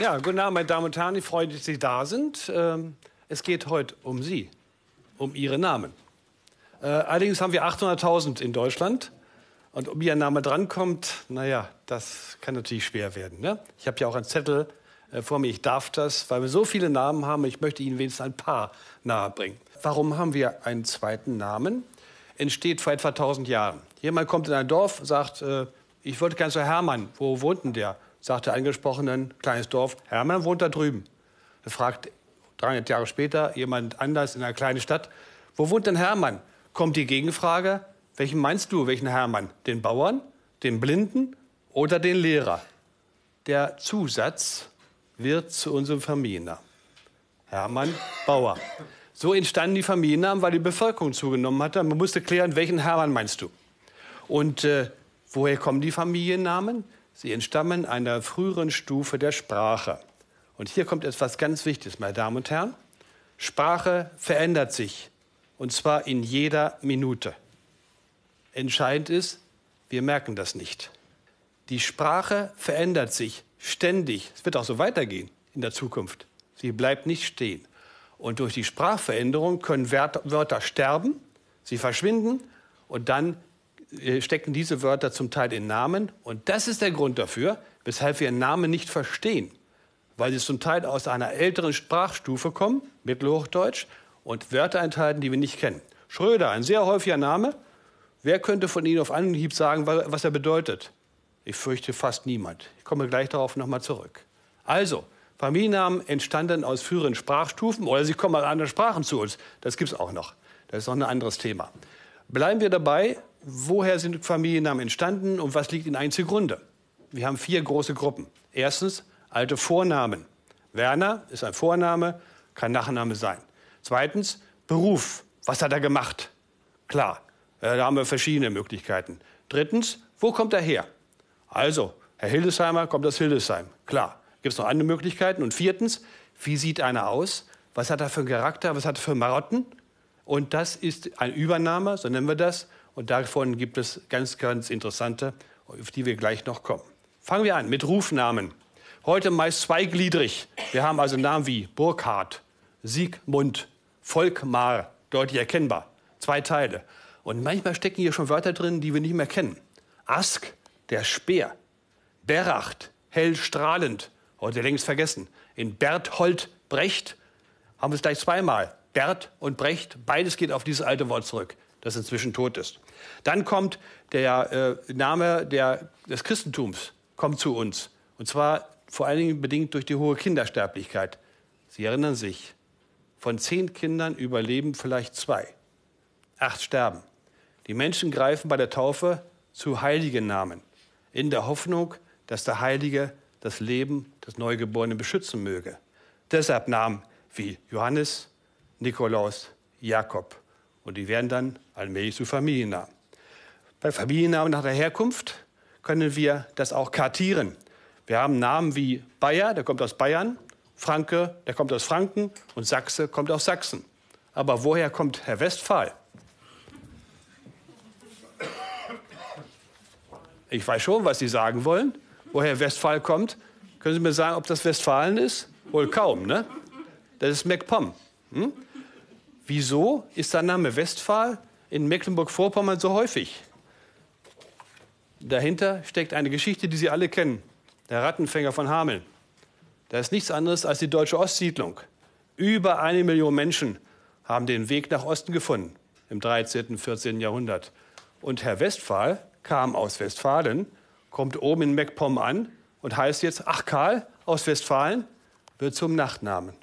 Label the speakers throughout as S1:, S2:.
S1: Ja, guten Abend, meine Damen und Herren. Ich freue mich, dass Sie da sind. Ähm, es geht heute um Sie, um Ihre Namen. Äh, allerdings haben wir 800.000 in Deutschland. Und ob Ihr Name drankommt, naja, das kann natürlich schwer werden. Ne? Ich habe ja auch einen Zettel äh, vor mir, ich darf das, weil wir so viele Namen haben. Ich möchte Ihnen wenigstens ein paar nahebringen. Warum haben wir einen zweiten Namen? Entsteht vor etwa 1000 Jahren. Jemand kommt in ein Dorf, sagt, äh, ich wollte gerne zu Hermann. Wo wohnt denn der? Sagt der Angesprochenen, kleines Dorf, Hermann wohnt da drüben. Er fragt 300 Jahre später jemand anders in einer kleinen Stadt, wo wohnt denn Hermann? Kommt die Gegenfrage, welchen meinst du, welchen Hermann? Den Bauern, den Blinden oder den Lehrer? Der Zusatz wird zu unserem Familiennamen. Hermann Bauer. So entstanden die Familiennamen, weil die Bevölkerung zugenommen hatte. Man musste klären, welchen Hermann meinst du? Und äh, woher kommen die Familiennamen? Sie entstammen einer früheren Stufe der Sprache. Und hier kommt etwas ganz Wichtiges, meine Damen und Herren. Sprache verändert sich, und zwar in jeder Minute. Entscheidend ist, wir merken das nicht. Die Sprache verändert sich ständig. Es wird auch so weitergehen in der Zukunft. Sie bleibt nicht stehen. Und durch die Sprachveränderung können Wörter sterben, sie verschwinden und dann stecken diese Wörter zum Teil in Namen. Und das ist der Grund dafür, weshalb wir Namen nicht verstehen. Weil sie zum Teil aus einer älteren Sprachstufe kommen, Mittelhochdeutsch, und Wörter enthalten, die wir nicht kennen. Schröder, ein sehr häufiger Name. Wer könnte von Ihnen auf Anhieb sagen, was er bedeutet? Ich fürchte fast niemand. Ich komme gleich darauf nochmal zurück. Also, Familiennamen entstanden aus früheren Sprachstufen oder sie kommen aus anderen Sprachen zu uns. Das gibt es auch noch. Das ist noch ein anderes Thema. Bleiben wir dabei, woher sind Familiennamen entstanden und was liegt ihnen eigentlich zugrunde? Wir haben vier große Gruppen. Erstens alte Vornamen. Werner ist ein Vorname, kann Nachname sein. Zweitens Beruf. Was hat er gemacht? Klar, äh, da haben wir verschiedene Möglichkeiten. Drittens, wo kommt er her? Also, Herr Hildesheimer kommt aus Hildesheim. Klar. Gibt es noch andere Möglichkeiten? Und viertens, wie sieht einer aus? Was hat er für einen Charakter? Was hat er für Marotten? Und das ist ein Übernahme, so nennen wir das. Und davon gibt es ganz, ganz interessante, auf die wir gleich noch kommen. Fangen wir an mit Rufnamen. Heute meist zweigliedrig. Wir haben also Namen wie Burkhard, Siegmund, Volkmar, deutlich erkennbar. Zwei Teile. Und manchmal stecken hier schon Wörter drin, die wir nicht mehr kennen. Ask, der Speer. Beracht, hell strahlend. Heute längst vergessen. In Berthold Brecht haben wir es gleich zweimal. Bert und Brecht, beides geht auf dieses alte Wort zurück das inzwischen tot ist. Dann kommt der äh, Name der, des Christentums, kommt zu uns. Und zwar vor allen Dingen bedingt durch die hohe Kindersterblichkeit. Sie erinnern sich, von zehn Kindern überleben vielleicht zwei. Acht sterben. Die Menschen greifen bei der Taufe zu heiligen Namen, in der Hoffnung, dass der Heilige das Leben des Neugeborenen beschützen möge. Deshalb Namen wie Johannes, Nikolaus, Jakob. Und die werden dann allmählich zu Familiennamen. Bei Familiennamen nach der Herkunft können wir das auch kartieren. Wir haben Namen wie Bayer, der kommt aus Bayern, Franke, der kommt aus Franken und Sachse kommt aus Sachsen. Aber woher kommt Herr Westphal? Ich weiß schon, was Sie sagen wollen. Woher Westphal kommt, können Sie mir sagen, ob das Westfalen ist? Wohl kaum, ne? Das ist MacPom. Hm? Wieso ist der Name Westphal in Mecklenburg-Vorpommern so häufig? Dahinter steckt eine Geschichte, die Sie alle kennen. Der Rattenfänger von Hameln. Das ist nichts anderes als die deutsche Ostsiedlung. Über eine Million Menschen haben den Weg nach Osten gefunden im 13., und 14. Jahrhundert. Und Herr Westphal kam aus Westfalen, kommt oben in MacPom an und heißt jetzt, ach Karl aus Westfalen, wird zum Nachtnamen.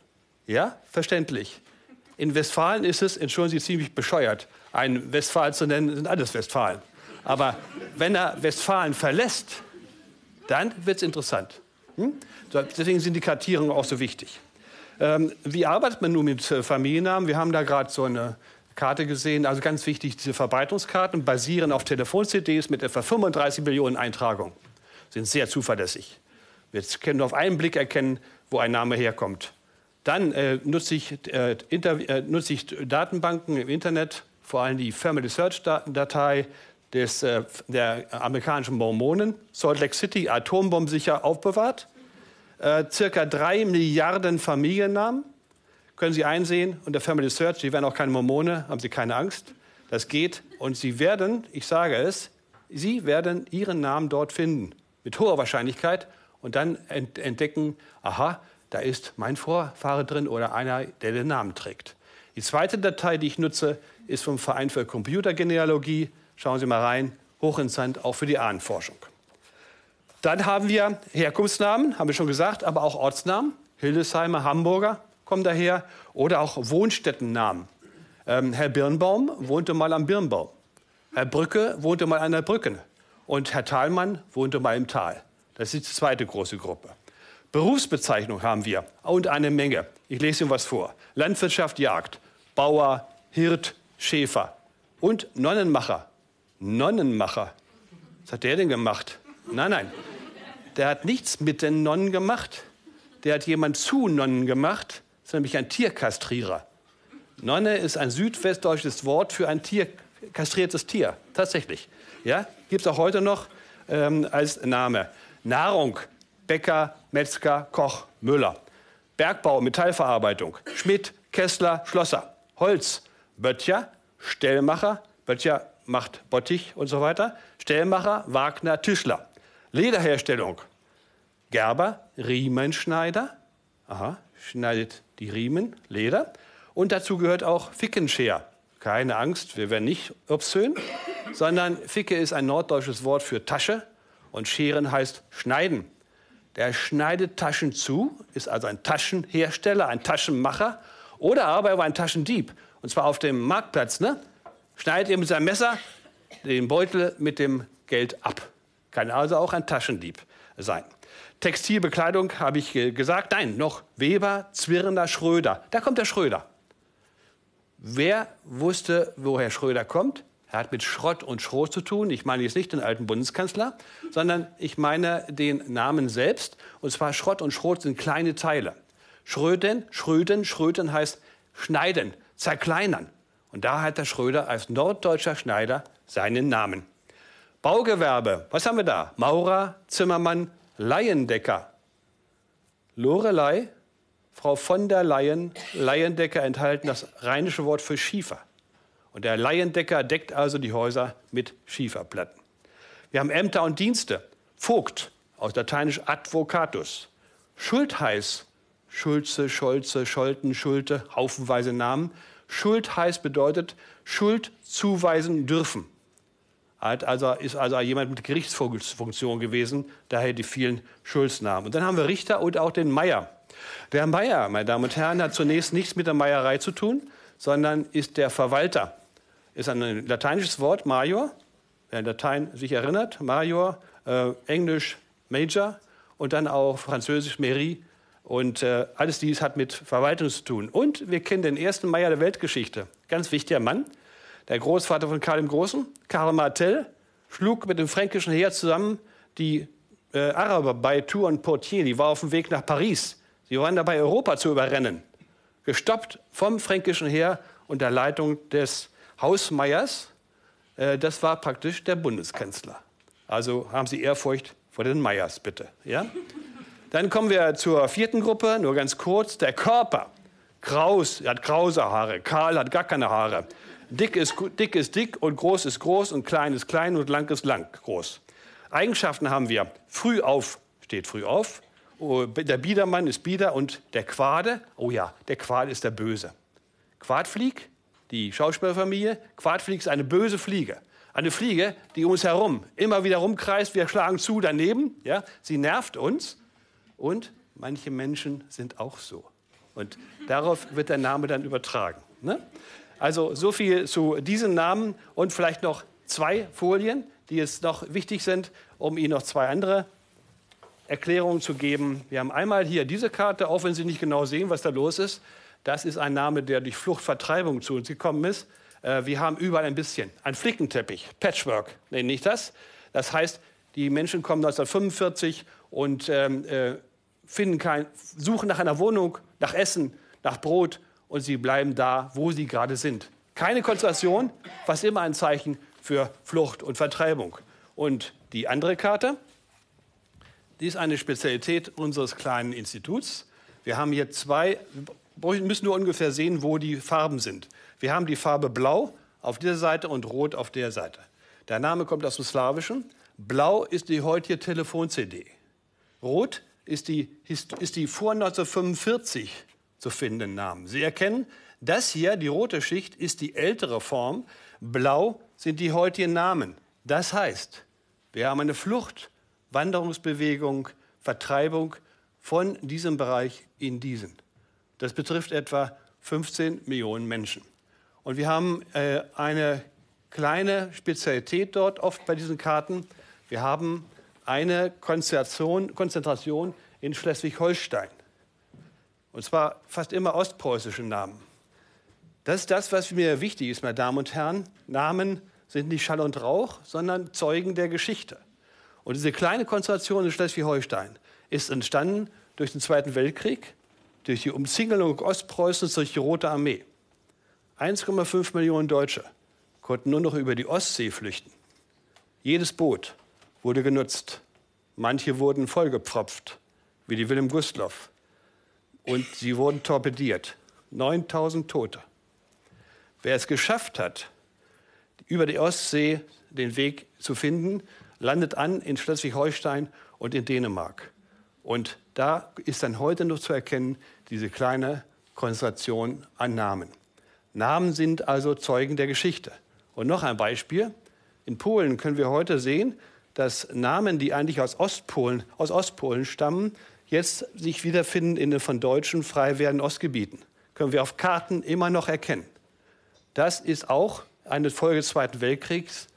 S1: Ja, verständlich. In Westfalen ist es, entschuldigen Sie, ziemlich bescheuert, einen Westfalen zu nennen, sind alles Westfalen. Aber wenn er Westfalen verlässt, dann wird es interessant. Hm? Deswegen sind die Kartierungen auch so wichtig. Ähm, wie arbeitet man nun mit äh, Familiennamen? Wir haben da gerade so eine Karte gesehen. Also ganz wichtig, diese Verbreitungskarten basieren auf Telefon-CDs mit etwa 35 Millionen Eintragungen. Sind sehr zuverlässig. Wir können auf einen Blick erkennen, wo ein Name herkommt. Dann äh, nutze, ich, äh, äh, nutze ich Datenbanken im Internet, vor allem die Family Search Datei des, äh, der amerikanischen Mormonen, Salt Lake City atombombensicher aufbewahrt. äh, circa drei Milliarden Familiennamen. Können Sie einsehen unter Family Search, Sie werden auch keine Mormone, haben Sie keine Angst. Das geht. Und Sie werden, ich sage es, Sie werden Ihren Namen dort finden. Mit hoher Wahrscheinlichkeit. Und dann entdecken, aha, da ist mein Vorfahre drin oder einer, der den Namen trägt. Die zweite Datei, die ich nutze, ist vom Verein für Computergenealogie. Schauen Sie mal rein. Hochinteressant, auch für die Ahnenforschung. Dann haben wir Herkunftsnamen, haben wir schon gesagt, aber auch Ortsnamen. Hildesheimer, Hamburger kommen daher. Oder auch Wohnstättennamen. Ähm, Herr Birnbaum wohnte mal am Birnbaum. Herr Brücke wohnte mal an der Brücke. Und Herr Thalmann wohnte mal im Tal. Das ist die zweite große Gruppe. Berufsbezeichnung haben wir und eine Menge. Ich lese Ihnen was vor. Landwirtschaft, Jagd, Bauer, Hirt, Schäfer und Nonnenmacher. Nonnenmacher. Was hat der denn gemacht? Nein, nein. Der hat nichts mit den Nonnen gemacht. Der hat jemand zu Nonnen gemacht. Das ist nämlich ein Tierkastrierer. Nonne ist ein südwestdeutsches Wort für ein Tier, kastriertes Tier. Tatsächlich. Ja? Gibt es auch heute noch ähm, als Name. Nahrung, Bäcker, Metzger, Koch, Müller. Bergbau, Metallverarbeitung, Schmidt, Kessler, Schlosser. Holz, Böttcher, Stellmacher, Böttcher macht Bottich und so weiter. Stellmacher, Wagner, Tischler. Lederherstellung, Gerber, Riemenschneider. Aha, schneidet die Riemen, Leder. Und dazu gehört auch Fickenscher. Keine Angst, wir werden nicht obszön, sondern Ficke ist ein norddeutsches Wort für Tasche und Scheren heißt schneiden. Der schneidet Taschen zu, ist also ein Taschenhersteller, ein Taschenmacher oder aber er war ein Taschendieb. Und zwar auf dem Marktplatz. Ne? Schneidet er mit seinem Messer den Beutel mit dem Geld ab. Kann also auch ein Taschendieb sein. Textilbekleidung habe ich gesagt. Nein, noch Weber, Zwirner, Schröder. Da kommt der Schröder. Wer wusste, woher Schröder kommt? Er hat mit Schrott und Schrot zu tun. Ich meine jetzt nicht den alten Bundeskanzler, sondern ich meine den Namen selbst. Und zwar Schrott und Schrot sind kleine Teile. Schröden, Schröden, Schröden heißt schneiden, zerkleinern. Und da hat der Schröder als norddeutscher Schneider seinen Namen. Baugewerbe, was haben wir da? Maurer, Zimmermann, Laiendecker. Lorelei, Frau von der Leyen, Laiendecker enthalten das rheinische Wort für Schiefer. Und der Laiendecker deckt also die Häuser mit Schieferplatten. Wir haben Ämter und Dienste. Vogt, aus lateinisch advocatus. Schultheiß, Schulze, Scholze, Scholten, Schulte, haufenweise Namen. Schuldheiß bedeutet Schuld zuweisen dürfen. Also, ist also jemand mit Gerichtsfunktion gewesen, daher die vielen Schuldsnamen. Und dann haben wir Richter und auch den Meier. Der Meier, meine Damen und Herren, hat zunächst nichts mit der Meierei zu tun, sondern ist der Verwalter ist ein lateinisches Wort, Major. Wer in Latein sich erinnert, Major, äh, Englisch Major und dann auch Französisch Mairie. Und äh, alles dies hat mit Verwaltung zu tun. Und wir kennen den ersten Meier der Weltgeschichte. Ganz wichtiger Mann. Der Großvater von Karl dem Großen, Karl Martel, schlug mit dem fränkischen Heer zusammen die äh, Araber bei Tours und Poitiers. Die war auf dem Weg nach Paris. Sie waren dabei, Europa zu überrennen. Gestoppt vom fränkischen Heer unter Leitung des Hausmeiers, äh, das war praktisch der Bundeskanzler. Also haben Sie Ehrfurcht vor den Meyers, bitte. Ja? Dann kommen wir zur vierten Gruppe, nur ganz kurz. Der Körper. Kraus hat krause Haare, Karl hat gar keine Haare. Dick ist, dick ist dick und groß ist groß und klein ist klein und lang ist lang groß. Eigenschaften haben wir. Früh auf steht früh auf. Oh, der Biedermann ist Bieder und der Quade, oh ja, der Quade ist der Böse. Quadflieg die Schauspielerfamilie. Quartflieg ist eine böse Fliege. Eine Fliege, die um uns herum immer wieder rumkreist. Wir schlagen zu daneben. Ja? Sie nervt uns. Und manche Menschen sind auch so. Und darauf wird der Name dann übertragen. Ne? Also so viel zu diesen Namen und vielleicht noch zwei Folien, die jetzt noch wichtig sind, um Ihnen noch zwei andere Erklärungen zu geben. Wir haben einmal hier diese Karte, auch wenn Sie nicht genau sehen, was da los ist. Das ist ein Name, der durch Fluchtvertreibung zu uns gekommen ist. Äh, wir haben überall ein bisschen. Ein Flickenteppich, Patchwork nenne ich das. Das heißt, die Menschen kommen 1945 und ähm, äh, finden kein, suchen nach einer Wohnung, nach Essen, nach Brot und sie bleiben da, wo sie gerade sind. Keine Konzentration, was immer ein Zeichen für Flucht und Vertreibung. Und die andere Karte, Dies ist eine Spezialität unseres kleinen Instituts. Wir haben hier zwei, müssen nur ungefähr sehen, wo die Farben sind. Wir haben die Farbe Blau auf dieser Seite und Rot auf der Seite. Der Name kommt aus dem Slawischen. Blau ist die heutige Telefon-CD. Rot ist die, ist die vor 1945 zu findenden Namen. Sie erkennen, das hier, die rote Schicht, ist die ältere Form. Blau sind die heutigen Namen. Das heißt, wir haben eine Flucht, Wanderungsbewegung, Vertreibung von diesem Bereich in diesen. Das betrifft etwa 15 Millionen Menschen. Und wir haben äh, eine kleine Spezialität dort oft bei diesen Karten. Wir haben eine Konzentration, Konzentration in Schleswig-Holstein. Und zwar fast immer ostpreußische Namen. Das ist das, was mir wichtig ist, meine Damen und Herren. Namen sind nicht Schall und Rauch, sondern Zeugen der Geschichte. Und diese kleine Konzentration in Schleswig-Holstein ist entstanden durch den Zweiten Weltkrieg, durch die Umzingelung Ostpreußens durch die Rote Armee. 1,5 Millionen Deutsche konnten nur noch über die Ostsee flüchten. Jedes Boot wurde genutzt. Manche wurden vollgepfropft, wie die Wilhelm Gustloff. Und sie wurden torpediert. 9000 Tote. Wer es geschafft hat, über die Ostsee den Weg zu finden, landet an in Schleswig-Holstein und in Dänemark. Und da ist dann heute noch zu erkennen, diese kleine Konzentration an Namen. Namen sind also Zeugen der Geschichte. Und noch ein Beispiel. In Polen können wir heute sehen, dass Namen, die eigentlich aus Ostpolen, aus Ostpolen stammen, jetzt sich wiederfinden in den von Deutschen frei werdenden Ostgebieten. Können wir auf Karten immer noch erkennen. Das ist auch eine Folge des Zweiten Weltkriegs.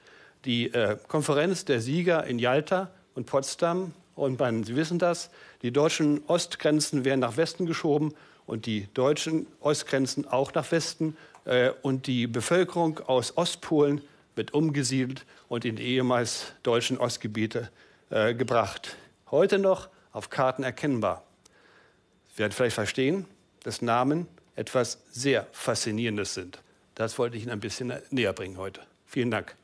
S1: Die äh, Konferenz der Sieger in Jalta und Potsdam. Und man, Sie wissen das, die deutschen Ostgrenzen werden nach Westen geschoben und die deutschen Ostgrenzen auch nach Westen. Äh, und die Bevölkerung aus Ostpolen wird umgesiedelt und in die ehemals deutschen Ostgebiete äh, gebracht. Heute noch auf Karten erkennbar. Sie werden vielleicht verstehen, dass Namen etwas sehr Faszinierendes sind. Das wollte ich Ihnen ein bisschen näher bringen heute. Vielen Dank.